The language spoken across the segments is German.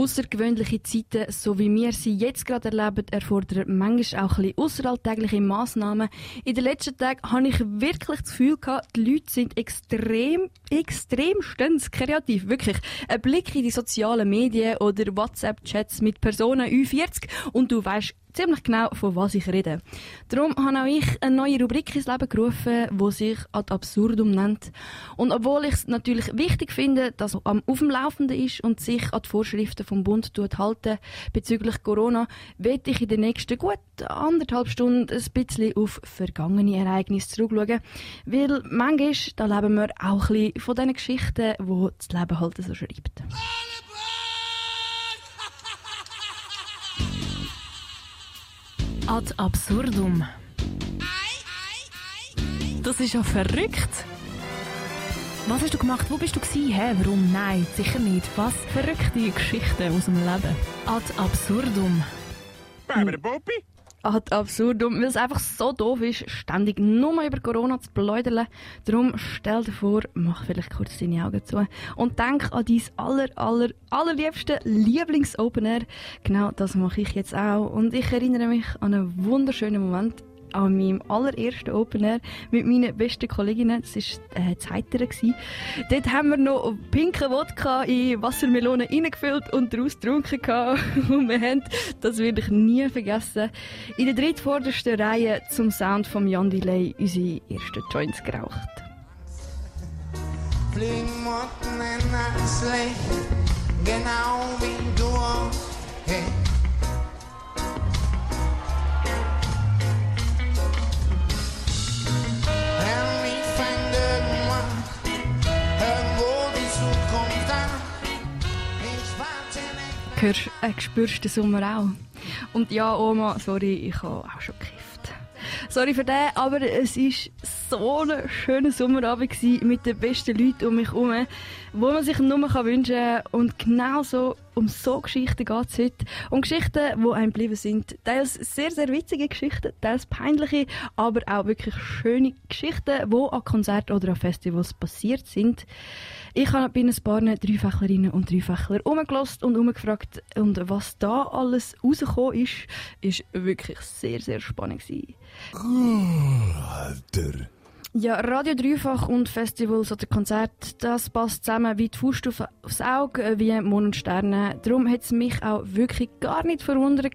Außergewöhnliche Zeiten, so wie wir sie jetzt gerade erleben, erfordern manchmal auch ein außeralltägliche Massnahmen. In den letzten Tagen habe ich wirklich das Gefühl die Leute sind extrem, extrem kreativ. Wirklich. Ein Blick in die sozialen Medien oder WhatsApp-Chats mit Personen Ü40 und du weißt ziemlich genau, von was ich rede. Darum habe auch ich eine neue Rubrik ins Leben gerufen, die sich ad absurdum nennt. Und obwohl ich es natürlich wichtig finde, dass am auf dem Laufenden ist und sich an die Vorschriften vom Bund halten bezüglich Corona, werde ich in den nächsten gut anderthalb Stunden ein bisschen auf vergangene Ereignisse zurückschauen. Weil manchmal, da leben wir auch ein bisschen von diesen Geschichten, die das Leben halt so schreibt. Ad absurdum. Das ist ja verrückt. Was hast du gemacht? Wo bist du gewesen? Hä? Warum? Nein, sicher nicht. Was? Verrückte Geschichten aus dem Leben. Ad absurdum. Bobby? Ad absurdum, weil es einfach so doof ist, ständig nur über Corona zu bläudern. Darum stell dir vor, mach vielleicht kurz deine Augen zu und denk an dein aller, aller, allerliebste Lieblings-Open Air. Genau, das mache ich jetzt auch. Und ich erinnere mich an einen wunderschönen Moment an meinem allerersten Open Air mit meinen besten Kolleginnen. Das war äh, Zeiteren. Dort haben wir noch pinken Wodka in Wassermelonen reingefüllt und daraus getrunken. Und wir haben, das werde ich nie vergessen, in der drittvordersten Reihe zum Sound von Jan Delay unsere ersten Joints geraucht. Fliegmotten in das Licht, genau wie du. Hey. Hörst, äh, spürst den Sommer auch. Und ja, Oma, sorry, ich habe auch schon gekifft. Sorry für den, aber es war so ein schöner Sommerabend mit den besten Leuten um mich herum, wo man sich nur wünschen kann. Und genau so, um so Geschichten geht es heute. Um Geschichten, die einem geblieben sind. Teils sehr, sehr witzige Geschichten, teils peinliche, aber auch wirklich schöne Geschichten, die an Konzerten oder an Festivals passiert sind. Ich habe bei ein paar Dreifächlerinnen und Dreifächler umgelost und umgefragt und was da alles rausgekommen ist, ist wirklich sehr, sehr spannend gewesen. Alter. Ja, Radio Dreifach und Festivals oder Konzert, das passt zusammen wie die Faust auf, aufs Auge, wie Mond und Sterne. Darum hat es mich auch wirklich gar nicht verwundert,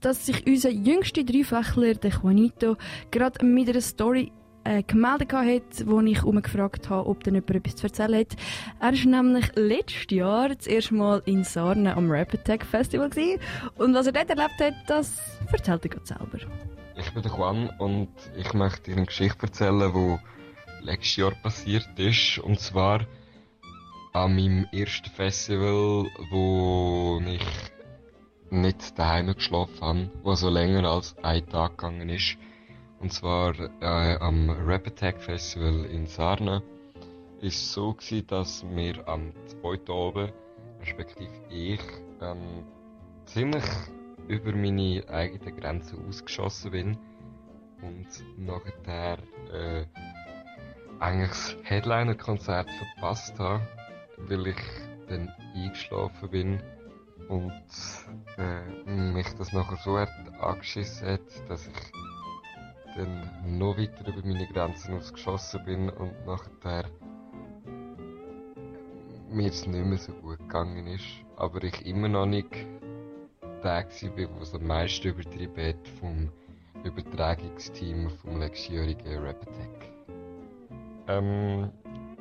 dass sich unser jüngster Dreifächler, der Juanito, gerade mit einer Story äh, gemeldet hat, wo ich umgefragt habe, ob denn jemand etwas zu erzählen hat. Er war nämlich letztes Jahr das erste Mal in Sarne am Rap Attack Festival gewesen. und was er dort erlebt hat, das erzählt er selber. Ich bin Juan und ich möchte Ihnen eine Geschichte erzählen, die letztes Jahr passiert ist. Und zwar an meinem ersten Festival, wo ich nicht daheim geschlafen habe, wo so länger als ein Tag gegangen ist. Und zwar äh, am Rap Attack Festival in Sarne. Ist so gewesen, dass wir am zweiten oben, respektive ich, ähm, ziemlich über meine eigenen Grenzen ausgeschossen bin und nachher äh, eigentlich das Headliner-Konzert verpasst habe, weil ich dann eingeschlafen bin und äh, mich das nachher so hat angeschissen hat, dass ich dann noch weiter über meine Grenzen ausgeschossen bin und nachher mir es nicht mehr so gut gegangen ist, aber ich immer noch nicht der war, der es am meisten übertrieben hat vom Übertragungsteam vom letztjährigen Rap Attack. Ähm,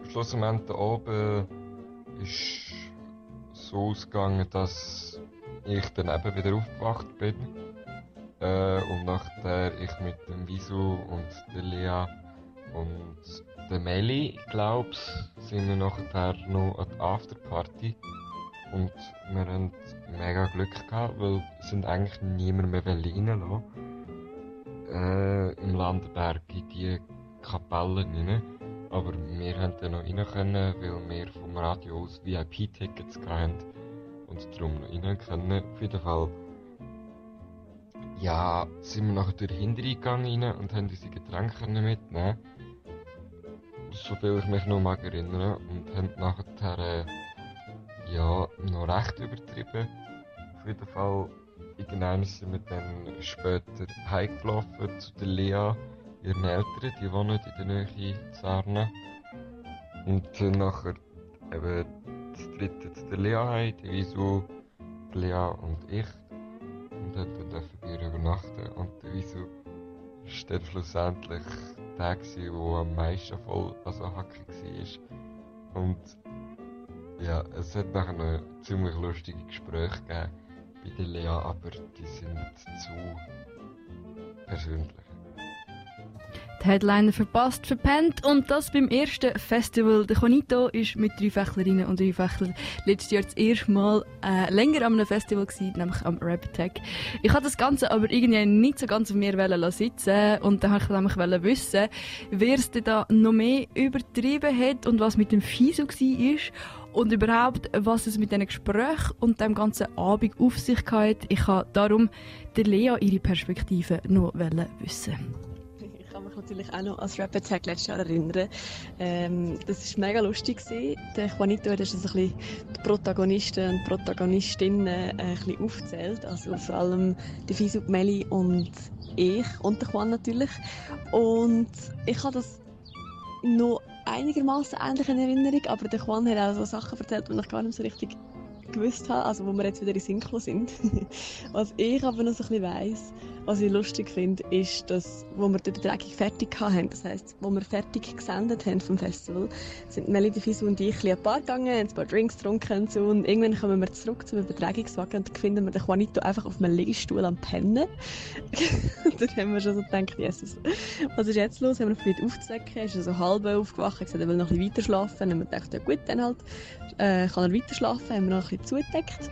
schlussendlich da oben ist so ausgegangen, dass ich dann eben wieder aufgewacht bin. Äh, und nachher ich mit dem Visu und der Lea und der Meli, glaub's, sind wir nachher noch an der Afterparty. Und wir haben mega Glück gehabt, weil sind eigentlich niemand mehr reinlassen äh, im Landenberg in die Kapellen rein. Aber wir haben dann noch rein können, weil wir vom Radio aus VIP-Tickets hatten und darum noch rein können. Auf jeden Fall ja, sind wir nachher durch den Hintereingang rein und haben unsere Getränke mitnehmen so viel ich mich noch mag erinnern und haben nachher äh, ja, noch recht übertrieben. Auf jeden Fall, irgendwann sind wir dann später heimgelaufen zu der Lea, ihren Eltern, die wohnen in der Nähe Zarne. Und äh, nachher eben das dritte zu der Lea heim, die die Lea und ich. Und dann wir übernachten. Und Visu war dann schlussendlich der, der am meisten voll, also hackig war. Und ja, es hat nachher noch ziemlich lustige Gespräche gegeben bei der Lea, aber die sind zu persönlich. Headliner verpasst, verpennt und das beim ersten Festival. Der Conito ist mit drei Fächlerinnen und drei Fächlern letztes Jahr das erste Mal äh, länger an einem Festival gewesen, nämlich am Rap Tech. Ich hatte das Ganze aber irgendwie nicht so ganz auf mir sitzen und dann wollte ich nämlich wissen, wer es da noch mehr übertrieben hat und was mit dem Fiso war und überhaupt, was es mit diesen Gesprächen und dem ganzen Abend auf sich hat. Ich wollte darum der Lea ihre Perspektive noch wissen natürlich auch noch als Rap Attack letztes Jahr erinnern. Ähm, das war mega lustig. Der Juanito hat bisschen die Protagonisten und Protagonistinnen äh, ein bisschen aufgezählt. Also vor allem die Fisu, Meli und ich und der Juan natürlich. Und ich habe das noch einigermaßen ähnlich in Erinnerung, aber der Juan hat auch so Sachen erzählt, die ich gar nicht so richtig gewusst habe, also wo wir jetzt wieder in Synchro sind. Was ich aber noch so ein bisschen weiss, was ich lustig finde, ist, dass, wo wir die Übertragung fertig hatten, das heisst, wo wir fertig gesendet haben vom Festival, sind Melody Fisu und ich ein, paar gegangen, haben ein paar Drinks getrunken und so, und irgendwann kommen wir zurück zum Übertragungswagen und finden wir den Juanito einfach auf einem Liegestuhl am Pennen. dann haben wir schon so gedacht, Jesus, was ist jetzt los? Haben wir probiert aufzudecken, ist er so halb aufgewacht, gesagt, er will noch ein bisschen weiter schlafen, dann haben wir gedacht, ja gut, dann halt, äh, kann er weiter schlafen, haben wir noch ein bisschen zugedeckt.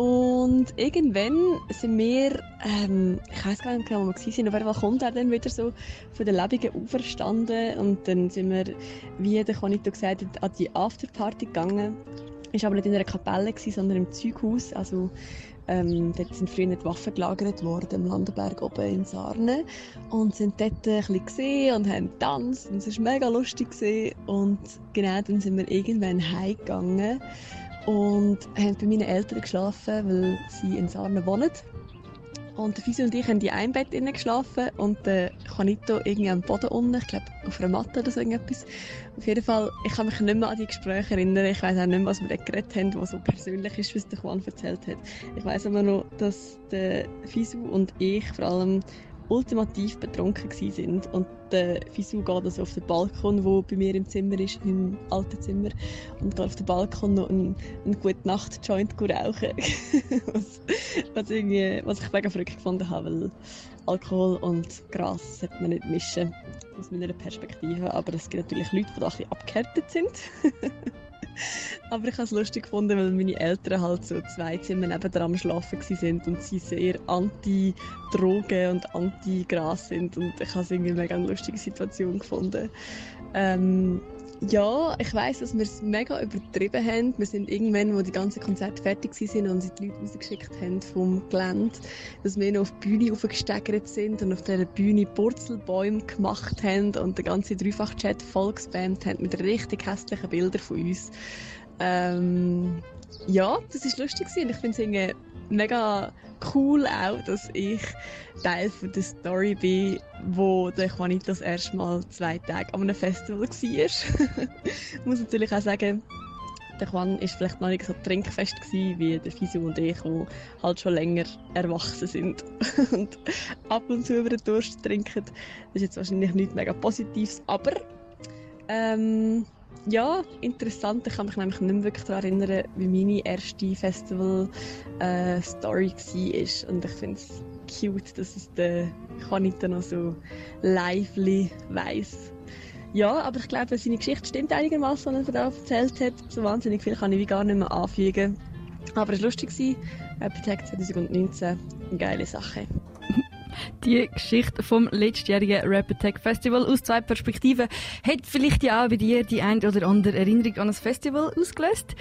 Und irgendwann sind wir, ähm, ich weiß gar nicht genau, wo wir waren, auf jeden Fall kommt er dann wieder so von den Lebenden auferstanden und dann sind wir, wie der Konito gesagt hat, an die Afterparty gegangen. War aber nicht in einer Kapelle, gewesen, sondern im Zeughaus, also ähm, dort sind früher die Waffen gelagert worden, im Landenberg oben in Sarne. Und sind dort ein bisschen gesehen und haben getanzt und es war mega lustig. Gewesen. Und genau dann sind wir irgendwann heimgegangen und haben bei meinen Eltern geschlafen, weil sie in Sarne wohnen. Und der Fisi und ich haben in einem Bett geschlafen und der Juanito irgendwie am Boden unten, ich glaube auf einer Matte oder so irgendetwas. Auf jeden Fall, ich kann mich nicht mehr an die Gespräche erinnern. Ich weiß auch nicht mehr, was wir da geredet haben, was so persönlich ist, was der Juan erzählt hat. Ich weiß aber noch, dass der Fisu und ich vor allem ultimativ betrunken sind und der Fisu geht also auf den Balkon, wo bei mir im Zimmer ist, im alten Zimmer, und geht auf den Balkon noch einen, einen gute Nacht Joint rauchen, was, was, irgendwie, was ich mega verrückt gefunden habe, weil Alkohol und Gras sollte man nicht mischen, aus meiner Perspektive, aber es gibt natürlich Leute, die da ein bisschen abgehärtet sind. Aber ich habe es lustig gefunden, weil meine Eltern halt so zwei Zimmer nebenan am Schlafen sind und sie sehr anti-Drogen und anti-Gras sind. Und ich habe es irgendwie mega lustige Situation gefunden. Ähm, ja, ich weiß, dass wir es mega übertrieben haben. Wir sind irgendwann, wo die ganzen Konzerte fertig waren und sie die Leute rausgeschickt haben vom Gelände, dass wir noch auf die Bühne aufgesteigert sind und auf dieser Bühne Purzelbäume gemacht haben und den ganzen Dreifach-Chat vollgespammt haben mit richtig hässlichen Bildern von uns. Ähm, ja, das ist lustig und ich finde es mega cool auch, dass ich Teil von der Story bin, wo der Juanito das erste Mal zwei Tage an einem Festival war. ich muss natürlich auch sagen, der Juan war vielleicht noch nicht so trinkfest gewesen, wie der Fisio und ich, die halt schon länger erwachsen sind und ab und zu über den Durst trinken. Das ist jetzt wahrscheinlich nicht mega Positives, aber ähm, ja, interessant. Ich kann mich nämlich nicht mehr wirklich daran erinnern, wie meine erste Festival-Story äh, war. Und ich finde es cute, dass es der Juanita noch so lively weiss. Ja, aber ich glaube, seine Geschichte stimmt einigermaßen, was er da erzählt hat. So wahnsinnig viel kann ich wie gar nicht mehr anfügen. Aber es war lustig. Epitech 2019, eine geile Sache die Geschichte vom letztjährigen Rap Attack Festival aus zwei Perspektiven hat vielleicht ja auch bei dir die ein oder andere Erinnerung an das Festival ausgelöst.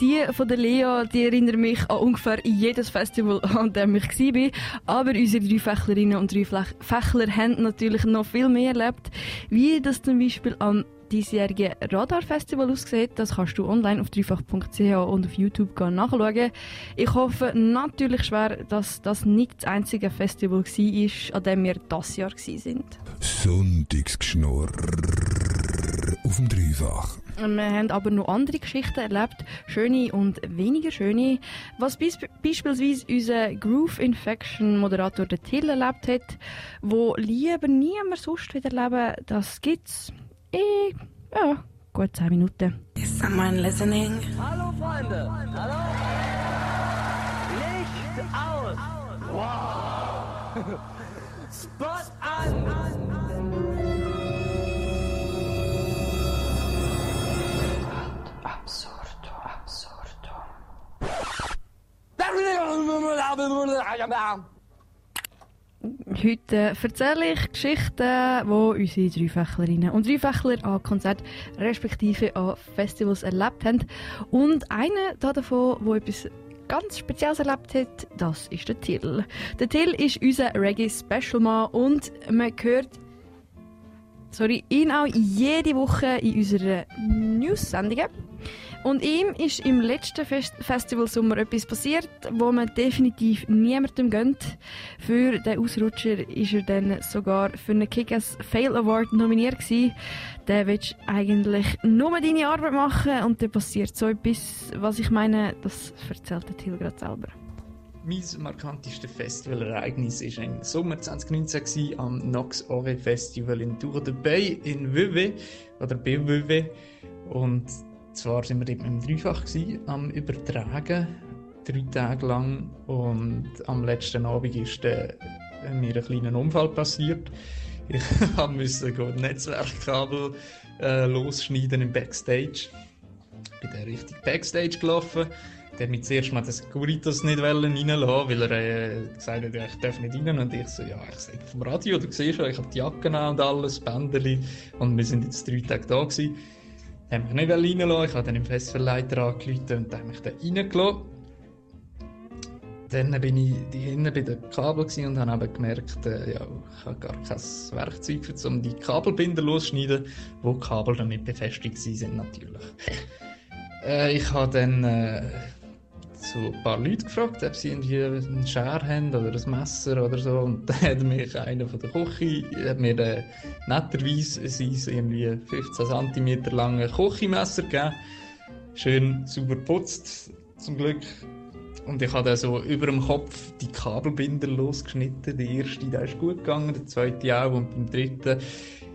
Die von der Lea, die erinnert mich an ungefähr jedes Festival, an dem ich war. Aber unsere drei Fächlerinnen und drei Fächler haben natürlich noch viel mehr erlebt, wie das zum Beispiel am diesjährige Radar-Festival aussieht, das kannst du online auf dreifach.ch und auf YouTube nachschauen. Ich hoffe natürlich schwer, dass das nicht das einzige Festival war, an dem wir das Jahr waren. Sonntagsgeschnurr auf dem Dreifach. Wir haben aber noch andere Geschichten erlebt, schöne und weniger schöne. Was beispielsweise unser Groove Infection Moderator der Till erlebt hat, wo lieber niemand sonst wieder leben, das gibt's in ja, gut 10 Minuten. Is someone listening? Hallo Freunde, hallo. Licht aus. Wow. Spot an. Absurdo, absurdo. Heute erzähle ich Geschichten, die unsere Dreifächlerinnen und Dreifächler an Konzerten respektive an Festivals erlebt haben. Und einer davon, der etwas ganz Spezielles erlebt hat, das ist der Till. Der Till ist unser Reggae-Special-Mann und man hört sorry, ihn auch jede Woche in unseren News-Sendungen. Und ihm ist im letzten Fest Festivalsommer etwas passiert, wo man definitiv niemandem gönnt. Für den Ausrutscher ist er dann sogar für einen Kick-Ass Fail Award nominiert gewesen. Der willst eigentlich nur deine Arbeit machen und dann passiert so etwas, was ich meine, das erzählt der Till gerade selber. Mein markantestes Festivalereignis war im Sommer 2019 am Nox Ore Festival in Tour de Bay in Vevey oder BWW. Und zwar sind wir dort mit dem Dreifach gewesen, am Übertragen, drei Tage lang. Und am letzten Abend ist äh, mir ein kleiner Unfall passiert. Ich musste das Netzwerkkabel äh, losschneiden im Backstage. Ich bin dann richtig Backstage gelaufen der mich zuerst mal den Securitas nicht reinlassen, weil er äh, gesagt hat, ich darf nicht rein. Und ich so, ja, ich sage vom Radio, du siehst schon, ich habe die Jacke und alles, Bänderli. Und wir sind jetzt drei Tage da gewesen. Hat mich nicht reinlassen, ich habe dann im Festverleiter angerufen und der hat mich dann reingelassen. Dann bin ich hinten bei den Kabel und habe eben gemerkt, äh, ja, ich habe gar kein Werkzeug, um die Kabelbinder loszuschneiden, wo die Kabel dann nicht befestigt sind natürlich. Äh, ich habe dann äh, so ein paar Leute gefragt, ob sie irgendwie einen Scher haben oder ein Messer oder so. Und dann hat mich einer von der Küche hat mir äh, netterweise sein irgendwie 15 cm lange Küchenmesser gegeben. Schön sauber geputzt, zum Glück. Und ich habe dann so über dem Kopf die Kabelbinder losgeschnitten. Der erste, der ist gut gegangen, der zweite auch. Und beim dritten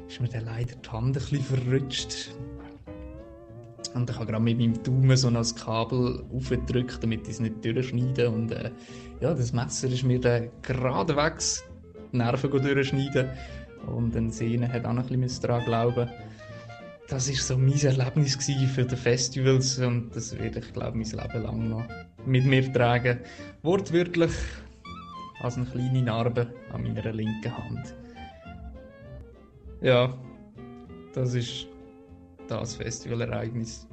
ist mir dann leider die Hand ein bisschen verrutscht. Und ich habe gerade mit meinem Daumen so ein Kabel aufgedrückt, damit ich es nicht durchschneiden Und äh, ja, das Messer ist mir dann geradewegs die Nerven durchschneiden. Und dann Sehne hat auch noch ein bisschen daran glauben. Das war so mein Erlebnis für die Festivals und das werde ich, glaube mein Leben lang noch mit mir tragen. Wortwörtlich als eine kleine Narbe an meiner linken Hand. Ja, das ist das Festivalereignis.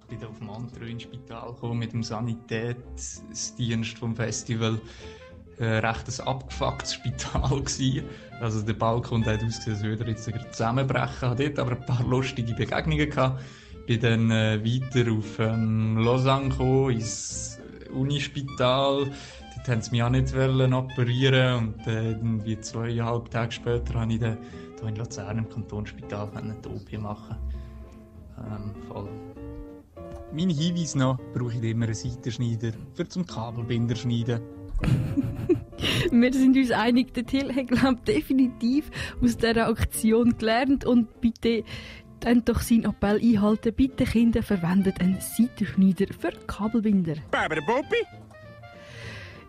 Ich bin auf dem Montreux Spital gekommen mit dem Sanitätsdienst vom Festival. Äh, recht ein abgefucktes Spital gewesen. Also der Balkon hat ausgesehen, als würde er jetzt zusammenbrechen. Hatte dort aber ein paar lustige Begegnungen gehabt. Bin dann äh, weiter auf ähm, Lausanne gekommen, ins Unispital. Dort haben sie mich auch nicht operieren und äh, irgendwie zweieinhalb Tage später konnte ich hier in Luzern im Kantonsspital die OP machen. Ähm, voll. Meine Hinweise noch, brauche ich immer einen Seitenschneider für zum Kabelbinder schneiden. Wir sind uns einig, der Till hat glaub, definitiv aus dieser Aktion gelernt und bitte dann doch seinen Appell einhalten. Bitte Kinder, verwendet einen Seitenschneider für Kabelbinder. Barbara Bobby?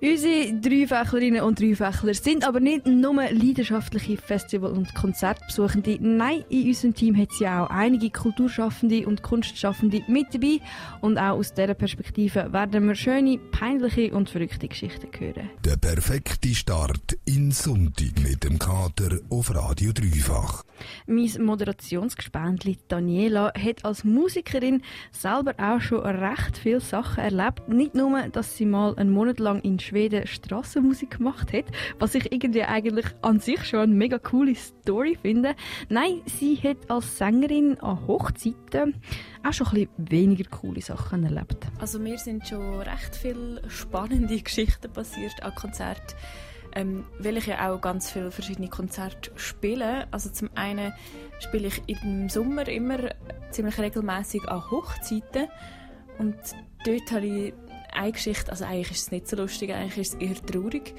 Unsere Dreifächlerinnen und Dreifächler sind aber nicht nur leidenschaftliche Festival- und Konzertbesuchende. Nein, in unserem Team hat es ja auch einige Kulturschaffende und Kunstschaffende mit dabei. Und auch aus dieser Perspektive werden wir schöne, peinliche und verrückte Geschichten hören. Der perfekte Start in Sonntag mit dem Kater auf Radio Dreifach. Mein Moderationsgespendli Daniela hat als Musikerin selber auch schon recht viele Sachen erlebt. Nicht nur, dass sie mal einen Monat lang in Schweden Strassenmusik gemacht hat, was ich irgendwie eigentlich an sich schon eine mega coole Story finde. Nein, sie hat als Sängerin an Hochzeiten auch schon ein bisschen weniger coole Sachen erlebt. Also mir sind schon recht viele spannende Geschichten passiert an Konzerten, ähm, weil ich ja auch ganz viele verschiedene Konzerte spiele. Also zum einen spiele ich im Sommer immer ziemlich regelmäßig an Hochzeiten und dort habe ich eine Geschichte, also eigentlich ist es nicht so lustig, eigentlich ist es eher traurig.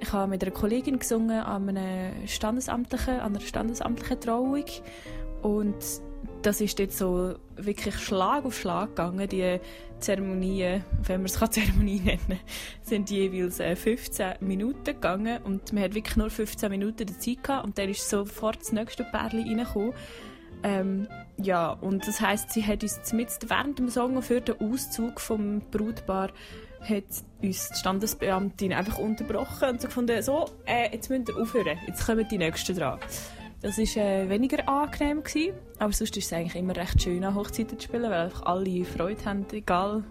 Ich habe mit einer Kollegin gesungen an, einer standesamtlichen, an einer standesamtlichen Trauung und das ist dort so wirklich Schlag auf Schlag gegangen. Die Zeremonien, wenn man es Zeremonie nennen sind jeweils 15 äh, Minuten gegangen und man hat wirklich nur 15 Minuten Zeit gehabt und dann ist sofort das nächste Pärchen reingekommen. Ähm, ja, und das heisst, sie hat uns mit während dem Song für den Auszug vom Brautpaar hat uns die Standesbeamtin einfach unterbrochen und so gefunden, so, äh, jetzt müsst ihr aufhören, jetzt kommen die Nächsten dran. Das war äh, weniger angenehm, gewesen, aber sonst ist es eigentlich immer recht schön, an Hochzeiten zu spielen, weil einfach alle Freude haben, egal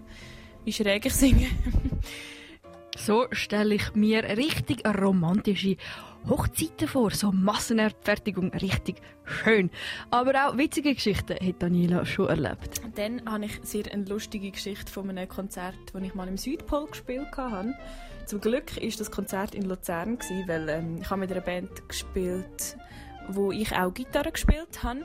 wie schräg ich singe. so stelle ich mir richtig romantische Hochzeiten vor, so Massenabfertigung, richtig schön. Aber auch witzige Geschichten hat Daniela schon erlebt. Dann habe ich sehr eine lustige Geschichte von einem Konzert, das ich mal im Südpol gespielt habe. Zum Glück war das Konzert in Luzern, weil ähm, ich habe mit einer Band gespielt wo ich auch Gitarre gespielt habe.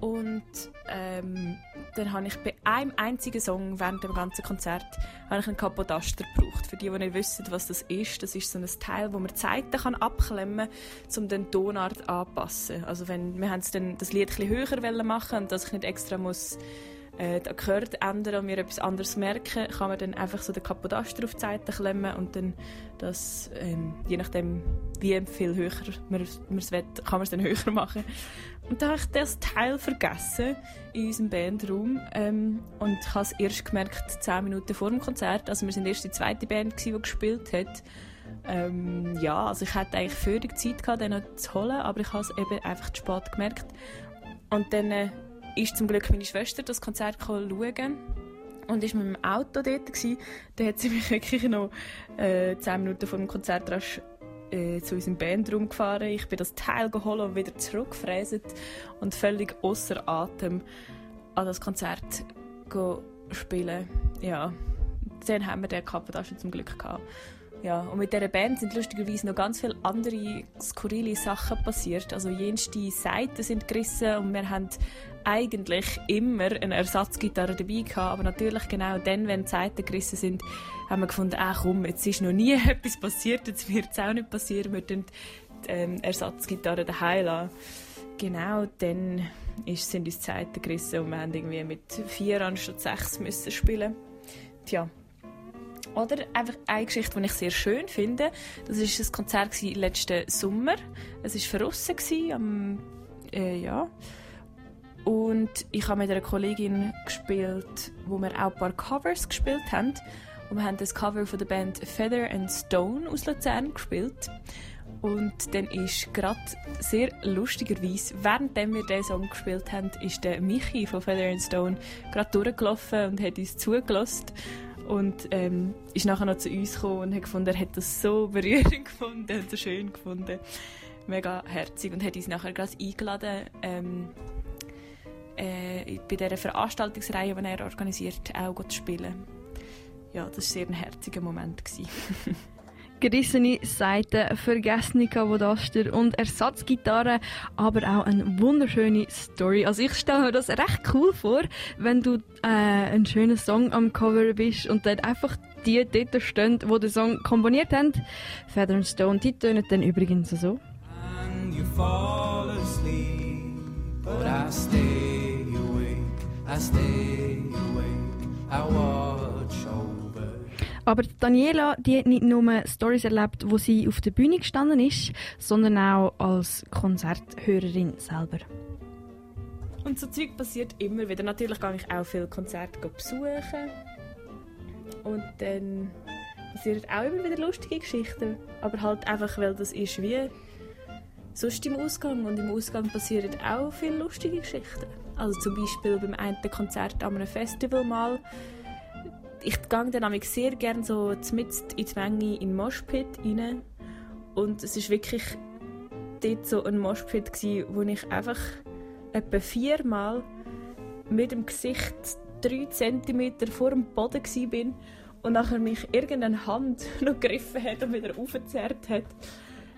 Und ähm, dann habe ich bei einem einzigen Song während dem ganzen Konzert habe ich einen Kapodaster gebraucht. Für die, die nicht wissen, was das ist, das ist so ein Teil, wo man die kann abklemmen kann, um den Tonart anzupassen. Also wenn wir haben dann das Lied bisschen höher machen und dass ich nicht extra muss äh, den Akkord ändern und mir etwas anderes merken, kann man dann einfach so den Kapodaster auf die Seite klemmen und dann das, ähm, je nachdem, wie viel höher man es will, kann man es dann höher machen. Und da habe ich das Teil vergessen in unserem Bandraum ähm, und habe es erst gemerkt, zehn Minuten vor dem Konzert. Also wir sind erst die zweite Band, gewesen, die gespielt hat. Ähm, ja, also ich hatte eigentlich völlig Zeit gehabt, den noch zu holen, aber ich habe es eben einfach zu spät gemerkt. Und dann äh, ist zum Glück meine Schwester das Konzert schauen und ist mit dem Auto dort gewesen. Dann hat sie mich wirklich noch äh, zehn Minuten vor dem Konzert rasch äh, zu unserem Bandraum gefahren. Ich bin das Teil geholt und wieder zurückgefräset und völlig außer Atem an das Konzert spielen. Ja, dann haben wir den Kappadasche zum Glück gehabt. Ja, und mit dieser Band sind lustigerweise noch ganz viele andere skurrile Sachen passiert. Also jenste Seiten sind gerissen und wir haben eigentlich immer eine Ersatzgitarre dabei gehabt, aber natürlich genau dann, wenn die Seiten gerissen sind, haben wir gefunden, ach komm, jetzt ist noch nie etwas passiert, jetzt wird es auch nicht passieren, wir die ähm, Ersatzgitarre daheim lassen. Genau, dann sind uns die Seiten gerissen und wir haben irgendwie mit vier anstatt sechs müssen spielen. Tja, oder einfach eine Geschichte, die ich sehr schön finde. Das war ein Konzert letzten Sommer. Es war verrissen am, äh, ja. Und ich habe mit einer Kollegin gespielt, wo wir auch ein paar Covers gespielt haben. Und wir haben das Cover von der Band Feather and Stone aus Luzern gespielt. Und dann ist gerade sehr lustigerweise, während wir diesen Song gespielt haben, ist der Michi von Feather and Stone gerade durchgelaufen und hat uns zugelassen und ähm, ist nachher noch zu uns gekommen und hat gefunden, er hat das so berührend gefunden und so schön gefunden. Mega herzig und hat uns nachher gerade eingeladen, ähm, äh, bei dieser Veranstaltungsreihe, die er organisiert, auch zu spielen. Ja, das war sehr ein herziger Moment. gerissene Seiten, vergessene Kavodaster und Ersatzgitarre, aber auch eine wunderschöne Story. Also ich stelle mir das recht cool vor, wenn du äh, einen schönen Song am Cover bist und dann einfach die dort stehen, die den Song komponiert haben. Feather and Stone, die tönen dann übrigens so. And you fall asleep, but I stay awake, I stay awake, I over Aber Daniela, die hat nicht nur Stories erlebt, wo sie auf der Bühne gestanden ist, sondern auch als Konzerthörerin selber. Und so Zeug passiert immer wieder. Natürlich gehe ich auch viele Konzerte besuchen. Und dann passieren auch immer wieder lustige Geschichten. Aber halt einfach, weil das ist wie sonst im Ausgang. Und im Ausgang passieren auch viele lustige Geschichten. Also zum Beispiel beim einen Konzert an einem Festival mal. Ich gehe dann nämlich sehr gerne so mitten in die Menge in den Moshpit rein. Und es war wirklich dort so ein Moshpit, gewesen, wo ich einfach etwa viermal mit dem Gesicht drei Zentimeter vor dem Boden war und nachher mich irgendeine Hand noch gegriffen hat und wieder aufgezerrt hat.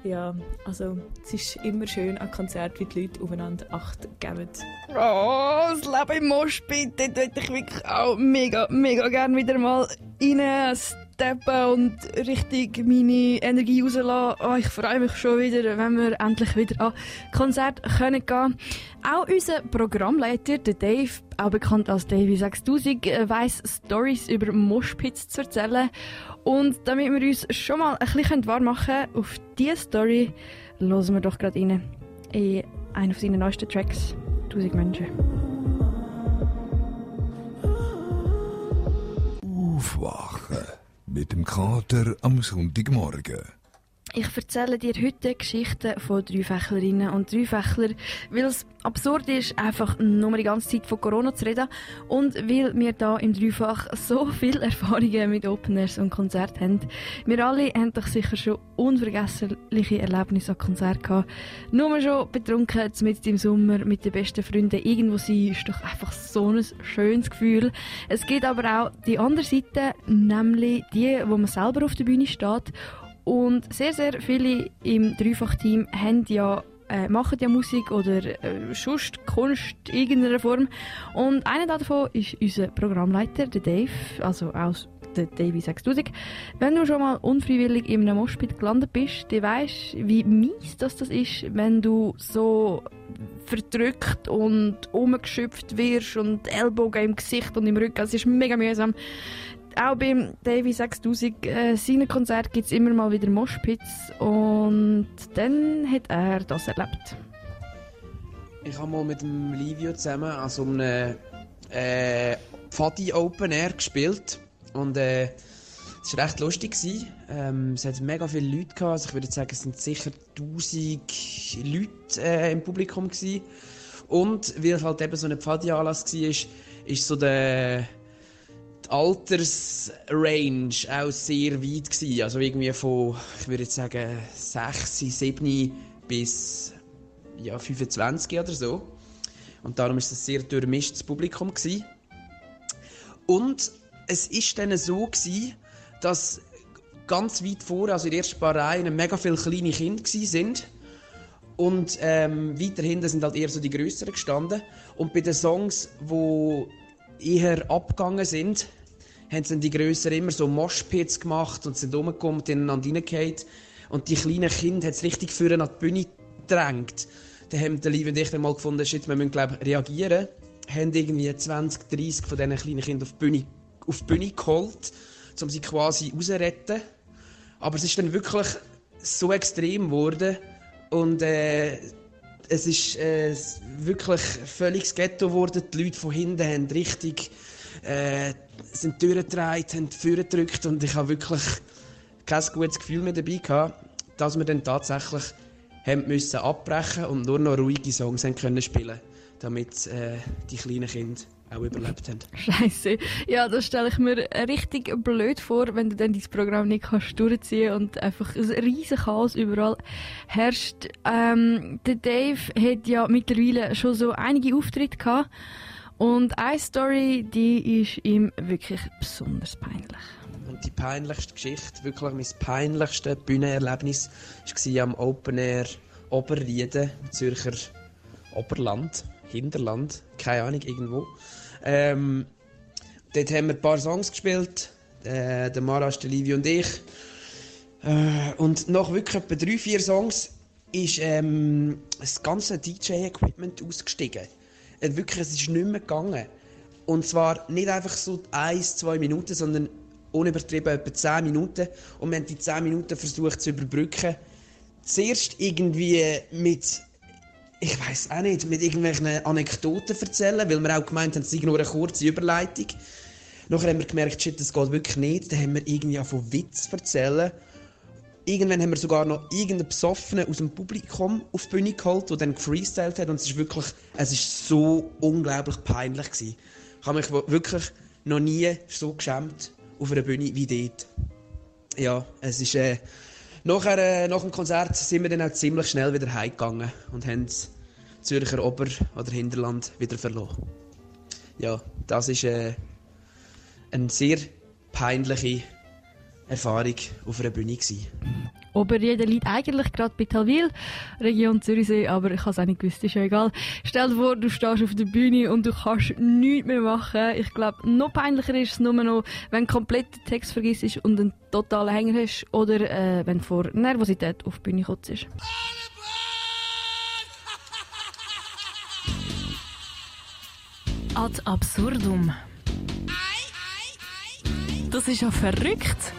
Ja, also es ist immer schön an Konzerten, wie die Leute aufeinander Acht geben. Oh, das Leben im Moschpit, dort würde ich wirklich auch mega, mega gerne wieder mal rein steppen und richtig meine Energie rauslassen. Oh, ich freue mich schon wieder, wenn wir endlich wieder an Konzert können gehen Auch unser Programmleiter, der Dave, auch bekannt als Davy 6000, äh, weiss Stories über Moshpits zu erzählen. Und damit wir uns schon mal ein bisschen warm machen können auf diese Story, hören wir doch gerade rein in einen seiner neuesten Tracks, 1000 Menschen. Aufwachen mit dem Kater am Sonntagmorgen. Ich erzähle dir heute Geschichten von Dreifächlerinnen und Dreifächler, weil es absurd ist, einfach nur die ganze Zeit von Corona zu reden und weil wir da im Dreifach so viele Erfahrungen mit Openers und Konzerten haben. Wir alle haben doch sicher schon unvergessliche Erlebnisse an Konzerten gehabt. Nur schon betrunken, mit im Sommer mit den besten Freunden irgendwo sein, ist doch einfach so ein schönes Gefühl. Es gibt aber auch die andere Seite, nämlich die, wo man selber auf der Bühne steht und sehr, sehr viele im Dreifach-Team haben ja äh, machen ja Musik oder äh, sonst Kunst in irgendeiner Form. Und einer davon ist unser Programmleiter, der Dave, also aus der Davy 6000. Wenn du schon mal unfreiwillig in einem Moshpit gelandet bist, dann weißt wie mies das, das ist, wenn du so verdrückt und umgeschöpft wirst und Ellbogen im Gesicht und im Rücken. Es ist mega mühsam auch beim Davy 6000 äh, seinen Konzert gibt es immer mal wieder Moshpits und dann hat er das erlebt. Ich habe mal mit dem Livio zusammen an so einem äh, Pfadi Open Air gespielt und äh, es war recht lustig. Ähm, es hat mega viele Leute gehabt. Also ich würde sagen, es sind sicher 1000 Leute äh, im Publikum gewesen. Und weil es halt eben so ein Pfadi-Anlass war, ist so der Altersrange auch sehr weit gewesen. Also irgendwie von, ich würde jetzt sagen, 6, 7 bis ja, 25 oder so. Und darum ist es sehr durchmischtes Publikum gewesen. Und es ist dann so gewesen, dass ganz weit vor, also in den ersten paar Reihen, mega viele kleine Kinder sind. Und ähm, weiter hinten sind halt eher so die größeren gestanden. Und bei den Songs, die eher abgegangen sind, haben sie die Größeren immer so Moshpits gemacht und sind rumgekommen und ineinander reingefallen. Und die kleinen Kinder haben es richtig für an die Bühne gedrängt. Dann haben der Liebe und ich dann mal gefunden, shit, wir müssen glaub, reagieren. Haben irgendwie 20, 30 von diesen kleinen Kindern auf die Bühne, auf die Bühne geholt, um sie quasi rauszuretten. Aber es ist dann wirklich so extrem geworden und äh, es ist äh, wirklich völlig Ghetto geworden. Die Leute von hinten haben richtig äh, sind durchgedreht, haben vorgedrückt und ich habe wirklich kein gutes Gefühl mehr dabei gehabt, dass wir dann tatsächlich haben müssen abbrechen und nur noch ruhige Songs haben können spielen, damit äh, die kleinen Kinder auch überlebt haben. Scheiße. Ja, das stelle ich mir richtig blöd vor, wenn du dann dein Programm nicht kannst durchziehen und einfach ein riesen Chaos überall herrscht. Ähm, der Dave hat ja mittlerweile schon so einige Auftritte gehabt. Und eine Story, die ist ihm wirklich besonders peinlich. Und die peinlichste Geschichte, wirklich mein peinlichste Bühnenerlebnis, war am Open Air Oberrieden Zürcher Oberland, Hinterland, keine Ahnung, irgendwo. Ähm, dort haben wir ein paar Songs gespielt, äh, der Maras, der Livi und ich. Äh, und nach wirklich etwa drei, vier Songs ist ähm, das ganze DJ-Equipment ausgestiegen wirklich, es ist nicht mehr gegangen. Und zwar nicht einfach so ein, zwei Minuten, sondern unübertrieben etwa 10 Minuten und wir haben die 10 Minuten versucht zu überbrücken. Zuerst irgendwie mit, ich weiß auch nicht, mit irgendwelchen Anekdoten erzählen, weil wir auch gemeint haben, es sei nur eine kurze Überleitung. Nachher haben wir gemerkt, shit, das geht wirklich nicht. Dann haben wir irgendwie von Witz erzählen. Irgendwann haben wir sogar noch irgendeinen Besoffenen aus dem Publikum auf die Bühne geholt, der dann gefreestylt hat. Und es ist wirklich, es ist so unglaublich peinlich gewesen. Ich habe mich wirklich noch nie so geschämt auf einer Bühne wie dort. Ja, es ist, äh, nachher, äh, nach dem Konzert sind wir dann auch ziemlich schnell wieder heimgegangen und haben das Zürcher Ober- oder Hinterland wieder verloren. Ja, das ist äh, eine sehr peinliche Erfahrung auf einer Bühne gewesen. Oberrieden liegt eigentlich gerade bei Talwil, Region Zürichsee, aber ich habe es auch nicht gewusst, ist ja egal. Stell dir vor, du stehst auf der Bühne und du kannst nichts mehr machen. Ich glaube, noch peinlicher ist es nur noch, wenn du komplett den Text vergisst und einen totalen Hänger hast oder äh, wenn du vor Nervosität auf die Bühne kotzt. Ad absurdum. Das ist ja verrückt.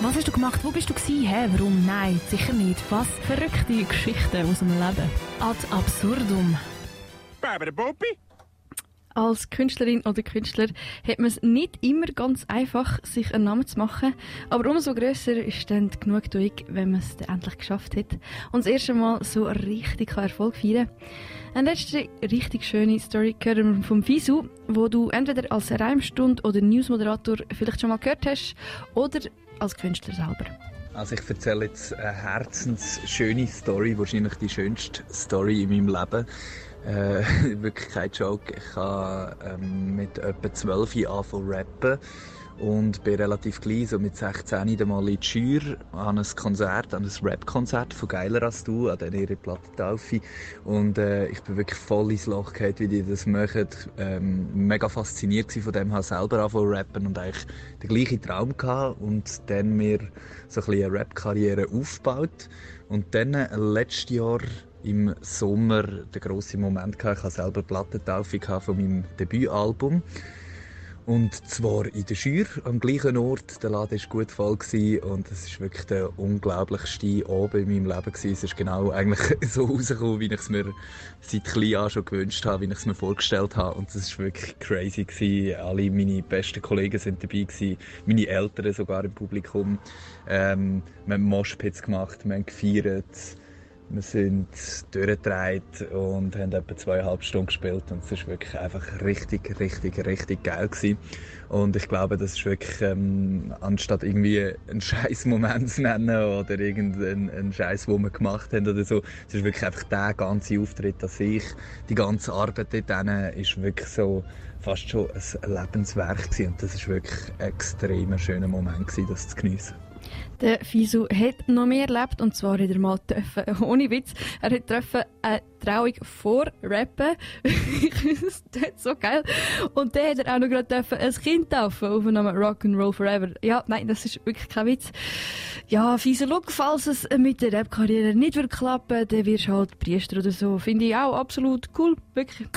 Was hast du gemacht? Wo bist du gewesen? Hä? Warum? Nein, sicher nicht. Was? Verrückte Geschichten aus dem Leben. Ad absurdum. Als Künstlerin oder Künstler hat man es nicht immer ganz einfach, sich einen Namen zu machen. Aber umso grösser ist dann die Genugtuung, wenn man es dann endlich geschafft hat und das erste Mal so richtig Erfolg feiern. Eine letzte richtig schöne Story hören wir vom Fisu, wo du entweder als Reimstund oder Newsmoderator vielleicht schon mal gehört hast oder als Künstler selber. Also ich erzähle jetzt eine herzensschöne Story, wahrscheinlich die schönste Story in meinem Leben. Äh, wirklich kein Joke. Ich habe ähm, mit etwa 12 Jahren angefangen rappen und bin relativ klein, so mit 16 dann mal in die Schür an ein Konzert, an ein Rap-Konzert von «Geiler als du», an ihre Platte Taufe. Und äh, ich bin wirklich voll ins Loch gefallen, wie die das machen. Ähm, mega fasziniert von dem, habe selber angefangen rappen und eigentlich den gleichen Traum gehabt und dann mir so ein bisschen eine Rap-Karriere aufgebaut. Und dann äh, letztes Jahr im Sommer den grossen Moment gehabt. Ich hatte selber Plattentaufe von meinem Debütalbum. Und zwar in der Schür, am gleichen Ort. Der Laden war gut voll und es war wirklich der unglaublichste Abend in meinem Leben. Es ist genau eigentlich so rausgekommen, wie ich es mir seit klein an schon gewünscht habe, wie ich es mir vorgestellt habe. Und es war wirklich crazy. Gewesen. Alle meine besten Kollegen sind dabei gewesen, meine Eltern sogar im Publikum. Ähm, wir haben Moshpits gemacht, wir haben gefeiert. Wir sind durchgedreht und haben etwa zweieinhalb Stunden gespielt und es war wirklich einfach richtig, richtig, richtig geil gewesen. Und ich glaube, das ist wirklich, ähm, anstatt irgendwie einen scheiß Moment zu nennen oder irgendeinen einen Scheiß, den wir gemacht haben oder so, es ist wirklich einfach der ganze Auftritt an sich, die ganze Arbeit dort ist wirklich so fast schon ein Lebenswerk gewesen. und das ist wirklich ein extrem schöner Moment gewesen, das zu geniessen. Der Fisu hat noch mehr erlebt und zwar hat er mal dürfen, ohne Witz, er hat dürfen eine Trauung vor Rappen. das ist so geil. Und dann hat er auch noch gerade dürfen ein Kind taufen auf Namen Rock'n'Roll Forever. Ja, nein, das ist wirklich kein Witz. Ja, Fisu, look, falls es mit der Rap-Karriere nicht wird klappen, dann wirst du halt Priester oder so. Finde ich auch absolut cool, wirklich.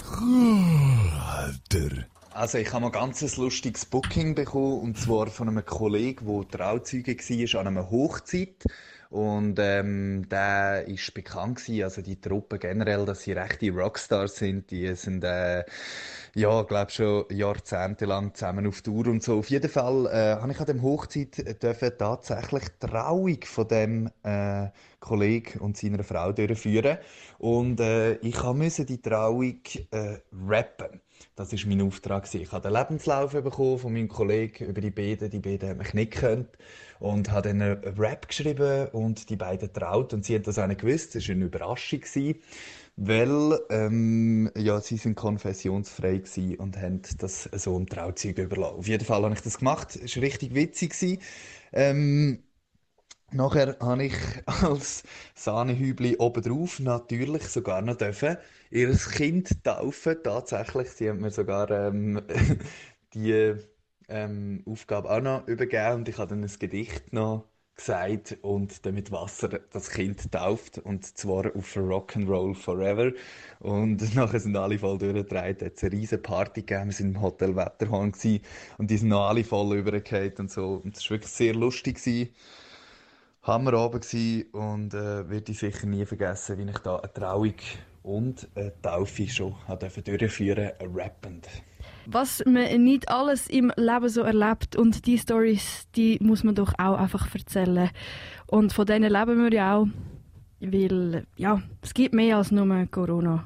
Alter. Also ich habe mal ganz ein lustiges Booking bekommen und zwar von einem Kollegen, der Trauzeuge war an einer Hochzeit und ähm, der ist bekannt gewesen, also die Truppe generell, dass sie rechte Rockstars sind, die sind äh, ja, glaube schon jahrzehntelang zusammen auf Tour und so. Auf jeden Fall äh, habe ich an dem Hochzeit dürfen tatsächlich die Trauung von dem äh, Kollegen und seiner Frau durchführen und äh, ich musste die Trauung äh, rappen. Das war mein Auftrag. Ich habe den Lebenslauf bekommen von meinem Kollegen über die beiden. Die beiden haben mich nicht gekannt. Und habe dann einen Rap geschrieben und die beiden traut. Und sie haben das auch nicht gewusst. Das war eine Überraschung. Weil ähm, ja, sie sind konfessionsfrei gewesen und haben das so im Trauzeug überlassen. Auf jeden Fall habe ich das gemacht. Es war richtig witzig. Ähm, Nachher habe ich als Sahnehübli obendrauf natürlich sogar noch dürfen ihr Kind taufen. Tatsächlich, sie haben mir sogar ähm, die ähm, Aufgabe auch noch übergeben und ich habe dann ein Gedicht noch gesagt und dann mit Wasser das Kind tauft und zwar auf Rock'n'Roll Forever und nachher sind alle voll durchgedreht, hat es eine riesige Party gegeben, wir sind im Hotel Wetterhorn und die sind noch alle voll übergefallen und so und es war wirklich sehr lustig gewesen. Hammerabend gewesen und äh, werde ich sicher nie vergessen, wie ich da eine Trauung und eine Taufe schon durfte durchführen, rappend. Was man nicht alles im Leben so erlebt und die Stories, die muss man doch auch einfach erzählen. Und von denen leben wir ja auch, weil ja, es gibt mehr als nur Corona.